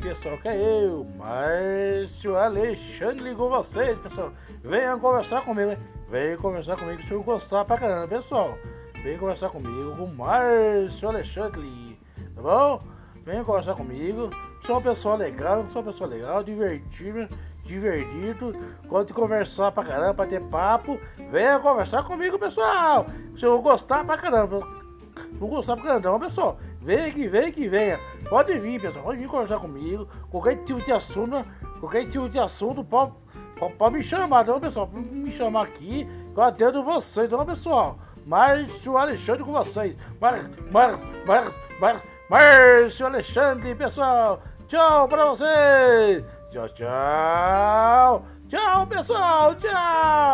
pessoal, que é eu, Márcio Alexandre ligou vocês, pessoal. Venham conversar comigo, hein? Venham conversar comigo se eu gostar pra caramba, pessoal. Venham conversar comigo com Márcio Alexandre, tá bom? Venham conversar comigo. Sou uma pessoa legal, sou uma pessoa legal, divertido, divertido. Gosto de conversar pra caramba, pra ter papo. Venha conversar comigo, pessoal. Se eu gostar pra caramba. Não gostar pra caramba, pessoal. Vem que vem que venha. Pode vir, pessoal. Pode vir conversar comigo. Qualquer tipo de assunto, qualquer tipo de assunto, pode, pode, pode me chamar, não, pessoal. Pode me chamar aqui. Eu atendo vocês, não, pessoal. Márcio Alexandre com vocês. Mar, Mar, Mar, Márcio Alexandre, pessoal. Tchau pra vocês. Tchau, tchau. Tchau, pessoal. Tchau.